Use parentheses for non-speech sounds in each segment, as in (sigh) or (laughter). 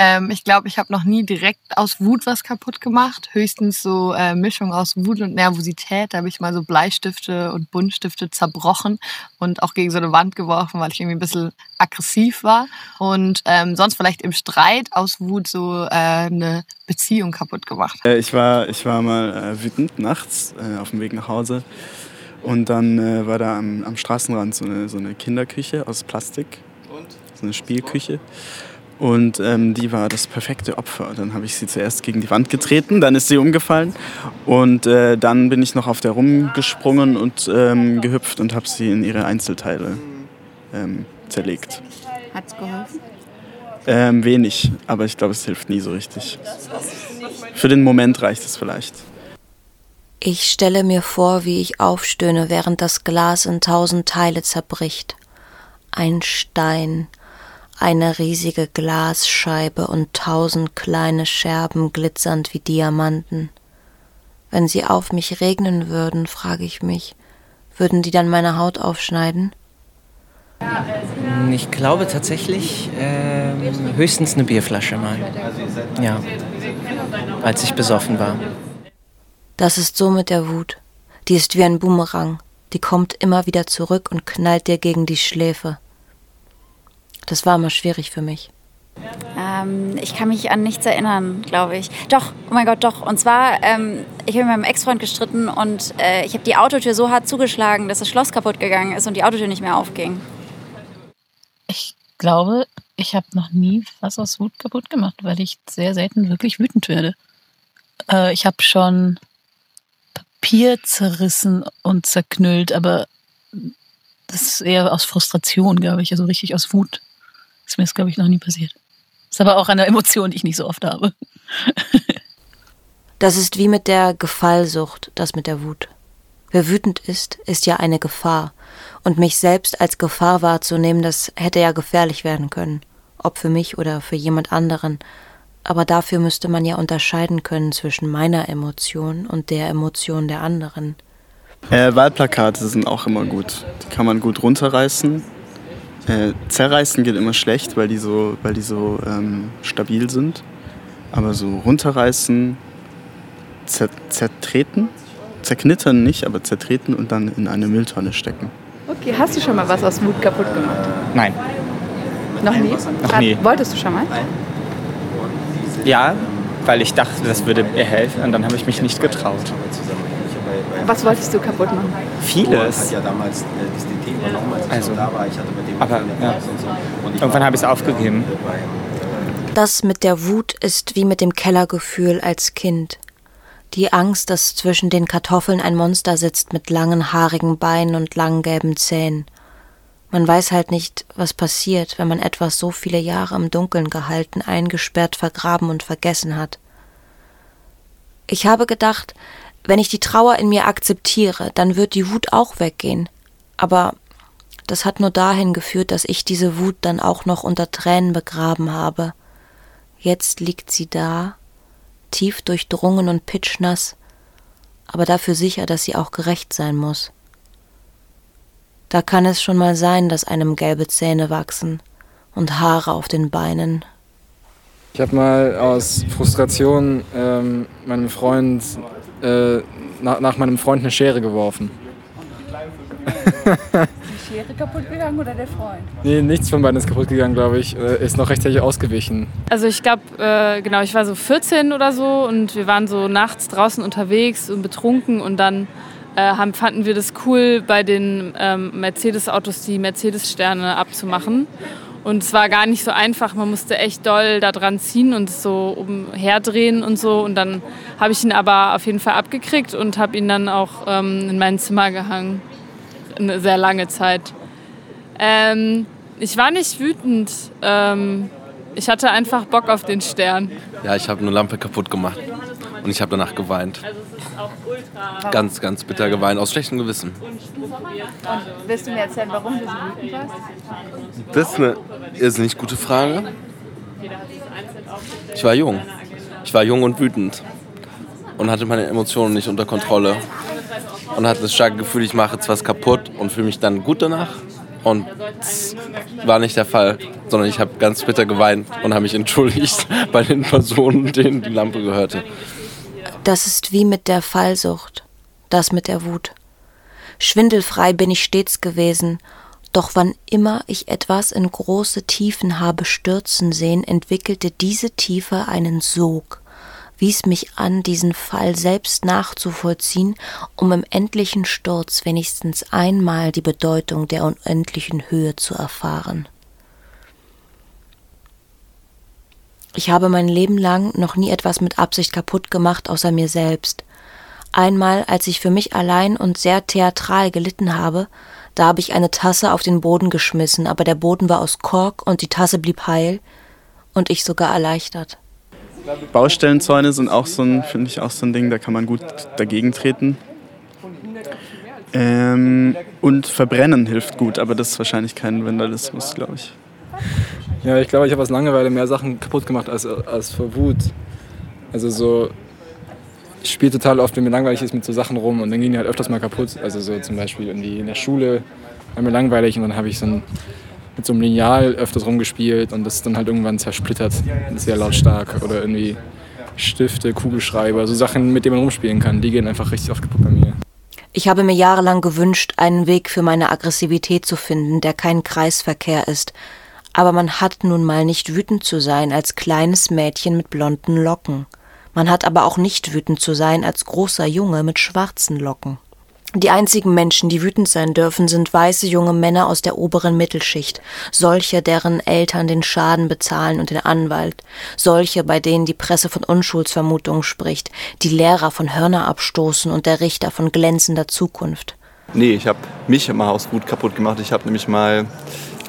Ähm, ich glaube, ich habe noch nie direkt aus Wut was kaputt gemacht. Höchstens so äh, Mischung aus Wut und Nervosität. Da habe ich mal so Bleistifte und Buntstifte zerbrochen und auch gegen so eine Wand geworfen, weil ich irgendwie ein bisschen aggressiv war. Und ähm, sonst vielleicht im Streit aus Wut so äh, eine Beziehung kaputt gemacht. Äh, ich war, ich war mal äh, wütend nachts äh, auf dem Weg nach Hause. Und dann äh, war da am, am Straßenrand so eine, so eine Kinderküche aus Plastik. So eine Spielküche. Und ähm, die war das perfekte Opfer. Dann habe ich sie zuerst gegen die Wand getreten, dann ist sie umgefallen. Und äh, dann bin ich noch auf der rumgesprungen und ähm, gehüpft und habe sie in ihre Einzelteile ähm, zerlegt. Hat's geholfen? Ähm, wenig, aber ich glaube, es hilft nie so richtig. Für den Moment reicht es vielleicht. Ich stelle mir vor, wie ich aufstöhne, während das Glas in tausend Teile zerbricht. Ein Stein, eine riesige Glasscheibe und tausend kleine Scherben glitzernd wie Diamanten. Wenn sie auf mich regnen würden, frage ich mich, würden die dann meine Haut aufschneiden? Ich glaube tatsächlich äh, höchstens eine Bierflasche mal. Ja, als ich besoffen war. Das ist so mit der Wut. Die ist wie ein Boomerang. Die kommt immer wieder zurück und knallt dir gegen die Schläfe. Das war immer schwierig für mich. Ähm, ich kann mich an nichts erinnern, glaube ich. Doch, oh mein Gott, doch. Und zwar, ähm, ich habe mit meinem Ex-Freund gestritten und äh, ich habe die Autotür so hart zugeschlagen, dass das Schloss kaputt gegangen ist und die Autotür nicht mehr aufging. Ich glaube, ich habe noch nie was aus Wut kaputt gemacht, weil ich sehr selten wirklich wütend werde. Äh, ich habe schon Papier zerrissen und zerknüllt, aber das ist eher aus Frustration, glaube ich, also richtig aus Wut. Ist mir das, glaube ich, noch nie passiert. Ist aber auch eine Emotion, die ich nicht so oft habe. das ist wie mit der Gefallsucht, das mit der Wut. Wer wütend ist, ist ja eine Gefahr. Und mich selbst als Gefahr wahrzunehmen, das hätte ja gefährlich werden können. Ob für mich oder für jemand anderen. Aber dafür müsste man ja unterscheiden können zwischen meiner Emotion und der Emotion der anderen. Äh, Wahlplakate sind auch immer gut. Die kann man gut runterreißen äh, zerreißen geht immer schlecht, weil die so, weil die so ähm, stabil sind. Aber so runterreißen, zer zertreten, zerknittern nicht, aber zertreten und dann in eine Mülltonne stecken. Okay, hast du schon mal was aus Mut kaputt gemacht? Nein. Noch nie? Noch nie. Wolltest du schon mal? Ja, weil ich dachte, das würde mir helfen und dann habe ich mich nicht getraut. Was wolltest du kaputt machen? Vieles. Also, aber ja. Irgendwann habe ich es aufgegeben. Das mit der Wut ist wie mit dem Kellergefühl als Kind. Die Angst, dass zwischen den Kartoffeln ein Monster sitzt mit langen, haarigen Beinen und langen gelben Zähnen. Man weiß halt nicht, was passiert, wenn man etwas so viele Jahre im Dunkeln gehalten, eingesperrt, vergraben und vergessen hat. Ich habe gedacht, wenn ich die Trauer in mir akzeptiere, dann wird die Wut auch weggehen. Aber das hat nur dahin geführt, dass ich diese Wut dann auch noch unter Tränen begraben habe. Jetzt liegt sie da, tief durchdrungen und pitschnass, aber dafür sicher, dass sie auch gerecht sein muss. Da kann es schon mal sein, dass einem gelbe Zähne wachsen und Haare auf den Beinen. Ich habe mal aus Frustration ähm, meinem Freund äh, nach, nach meinem Freund eine Schere geworfen. Die Schere kaputt gegangen oder der Freund? Nee, nichts von beiden ist kaputt gegangen, glaube ich. Äh, ist noch rechtzeitig ausgewichen. Also ich glaube, äh, genau, ich war so 14 oder so und wir waren so nachts draußen unterwegs und betrunken und dann äh, haben, fanden wir das cool, bei den ähm, Mercedes-Autos die Mercedes-Sterne abzumachen. Und es war gar nicht so einfach. Man musste echt doll da dran ziehen und so umherdrehen und so. Und dann habe ich ihn aber auf jeden Fall abgekriegt und habe ihn dann auch ähm, in mein Zimmer gehangen. Eine sehr lange Zeit. Ähm, ich war nicht wütend. Ähm, ich hatte einfach Bock auf den Stern. Ja, ich habe eine Lampe kaputt gemacht. Und ich habe danach geweint. Also es ist auch ultra. Ganz, ganz bitter geweint, aus schlechtem Gewissen. Und willst du mir erzählen, warum du so wütend warst? Das ist eine irrsinnig gute Frage. Ich war jung. Ich war jung und wütend. Und hatte meine Emotionen nicht unter Kontrolle. Und hatte das starke Gefühl, ich mache jetzt was kaputt und fühle mich dann gut danach. Und das war nicht der Fall, sondern ich habe ganz bitter geweint und habe mich entschuldigt (laughs) bei den Personen, denen die Lampe gehörte. Das ist wie mit der Fallsucht, das mit der Wut. Schwindelfrei bin ich stets gewesen, doch wann immer ich etwas in große Tiefen habe stürzen sehen, entwickelte diese Tiefe einen Sog, wies mich an, diesen Fall selbst nachzuvollziehen, um im endlichen Sturz wenigstens einmal die Bedeutung der unendlichen Höhe zu erfahren. Ich habe mein Leben lang noch nie etwas mit Absicht kaputt gemacht, außer mir selbst. Einmal, als ich für mich allein und sehr theatral gelitten habe, da habe ich eine Tasse auf den Boden geschmissen, aber der Boden war aus Kork und die Tasse blieb heil und ich sogar erleichtert. Baustellenzäune sind auch so ein, finde ich, auch so ein Ding, da kann man gut dagegen treten. Ähm, und Verbrennen hilft gut, aber das ist wahrscheinlich kein Vandalismus, glaube ich. Ja, ich glaube, ich habe aus Langeweile mehr Sachen kaputt gemacht als, als vor Wut. Also so, ich spiele total oft, wenn mir langweilig ist, mit so Sachen rum und dann gehen die halt öfters mal kaputt. Also so zum Beispiel irgendwie in der Schule war mir langweilig und dann habe ich so ein mit so einem Lineal öfters rumgespielt und das ist dann halt irgendwann zersplittert, sehr lautstark. Oder irgendwie Stifte, Kugelschreiber, so Sachen, mit denen man rumspielen kann, die gehen einfach richtig oft kaputt bei mir. Ich habe mir jahrelang gewünscht, einen Weg für meine Aggressivität zu finden, der kein Kreisverkehr ist. Aber man hat nun mal nicht wütend zu sein als kleines Mädchen mit blonden Locken. Man hat aber auch nicht wütend zu sein als großer Junge mit schwarzen Locken. Die einzigen Menschen, die wütend sein dürfen, sind weiße junge Männer aus der oberen Mittelschicht, solche, deren Eltern den Schaden bezahlen und den Anwalt, solche, bei denen die Presse von Unschuldsvermutungen spricht, die Lehrer von Hörner abstoßen und der Richter von glänzender Zukunft. Nee, ich habe mich mal aus Wut kaputt gemacht. Ich habe nämlich mal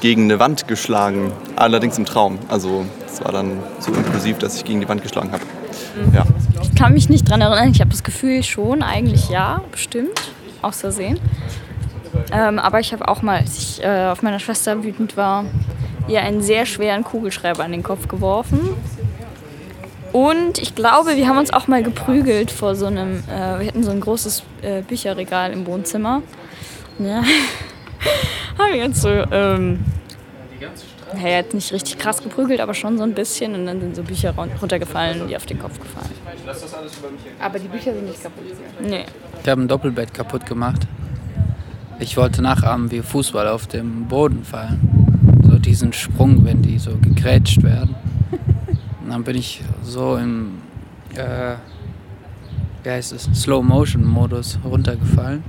gegen eine Wand geschlagen, allerdings im Traum. Also es war dann so impulsiv, dass ich gegen die Wand geschlagen habe. Ja. Ich kann mich nicht daran erinnern. Ich habe das Gefühl schon, eigentlich ja, bestimmt aus Versehen. Ähm, aber ich habe auch mal, als ich äh, auf meiner Schwester wütend war, ihr einen sehr schweren Kugelschreiber an den Kopf geworfen. Und ich glaube, wir haben uns auch mal geprügelt vor so einem, äh, wir hatten so ein großes äh, Bücherregal im Wohnzimmer. Ja. (laughs) haben wir uns so, ähm, ja, jetzt nicht richtig krass geprügelt, aber schon so ein bisschen. Und dann sind so Bücher runtergefallen, die auf den Kopf gefallen. Aber die Bücher sind nicht kaputt. Nee. Ich habe ein Doppelbett kaputt gemacht. Ich wollte nachahmen, wie Fußball auf dem Boden fallen. So diesen Sprung, wenn die so gegrätscht werden. Und dann bin ich so im, äh, wie heißt es, Slow-Motion-Modus runtergefallen.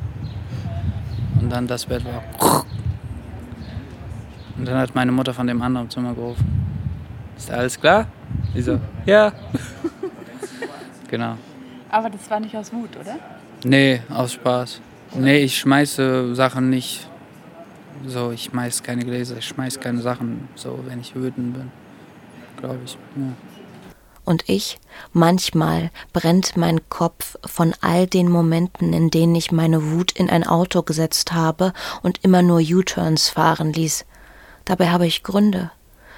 Und dann das Bett war. Und dann hat meine Mutter von dem anderen Zimmer gerufen. Ist alles klar? Ich so, ja. (laughs) genau. Aber das war nicht aus Wut, oder? Nee, aus Spaß. Nee, ich schmeiße Sachen nicht so, ich schmeiß keine Gläser, ich schmeiß keine Sachen so, wenn ich wütend bin. Glaube ich. Ja. Und ich, manchmal brennt mein Kopf von all den Momenten, in denen ich meine Wut in ein Auto gesetzt habe und immer nur U-Turns fahren ließ. Dabei habe ich Gründe.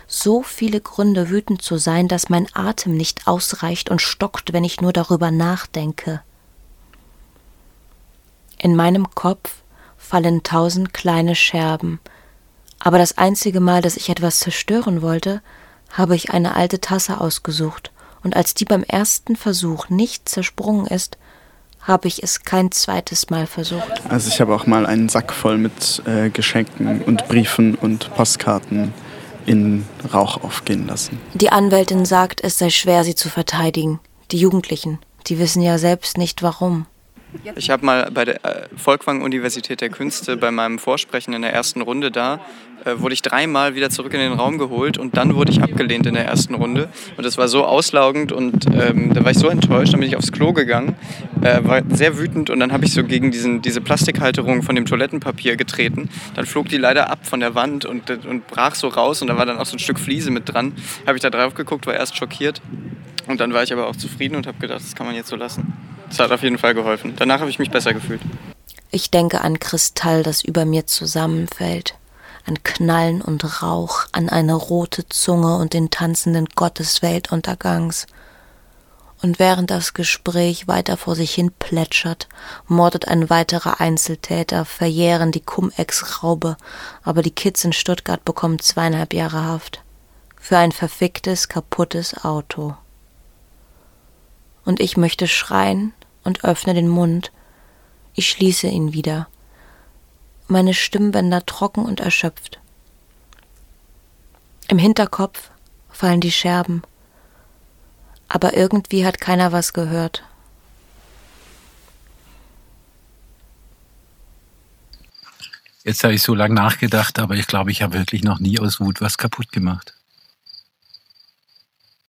So viele Gründe, wütend zu sein, dass mein Atem nicht ausreicht und stockt, wenn ich nur darüber nachdenke. In meinem Kopf fallen tausend kleine Scherben, aber das einzige Mal, dass ich etwas zerstören wollte, habe ich eine alte Tasse ausgesucht, und als die beim ersten Versuch nicht zersprungen ist, habe ich es kein zweites Mal versucht. Also ich habe auch mal einen Sack voll mit äh, Geschenken und Briefen und Postkarten in Rauch aufgehen lassen. Die Anwältin sagt, es sei schwer, sie zu verteidigen. Die Jugendlichen, die wissen ja selbst nicht warum. Ich habe mal bei der äh, Volkwang Universität der Künste bei meinem Vorsprechen in der ersten Runde da, äh, wurde ich dreimal wieder zurück in den Raum geholt und dann wurde ich abgelehnt in der ersten Runde. Und das war so auslaugend und ähm, da war ich so enttäuscht, dann bin ich aufs Klo gegangen, äh, war sehr wütend und dann habe ich so gegen diesen, diese Plastikhalterung von dem Toilettenpapier getreten. Dann flog die leider ab von der Wand und, und brach so raus und da war dann auch so ein Stück Fliese mit dran. Habe ich da drauf geguckt, war erst schockiert und dann war ich aber auch zufrieden und habe gedacht, das kann man jetzt so lassen. Das hat auf jeden Fall geholfen. Danach habe ich mich besser gefühlt. Ich denke an Kristall, das über mir zusammenfällt, an Knallen und Rauch, an eine rote Zunge und den tanzenden Gott des Weltuntergangs. Und während das Gespräch weiter vor sich hin plätschert, mordet ein weiterer Einzeltäter, verjähren die Cum-Ex-Raube, aber die Kids in Stuttgart bekommen zweieinhalb Jahre Haft. Für ein verficktes, kaputtes Auto. Und ich möchte schreien und öffne den Mund. Ich schließe ihn wieder. Meine Stimmbänder trocken und erschöpft. Im Hinterkopf fallen die Scherben aber irgendwie hat keiner was gehört. Jetzt habe ich so lange nachgedacht, aber ich glaube, ich habe wirklich noch nie aus Wut was kaputt gemacht.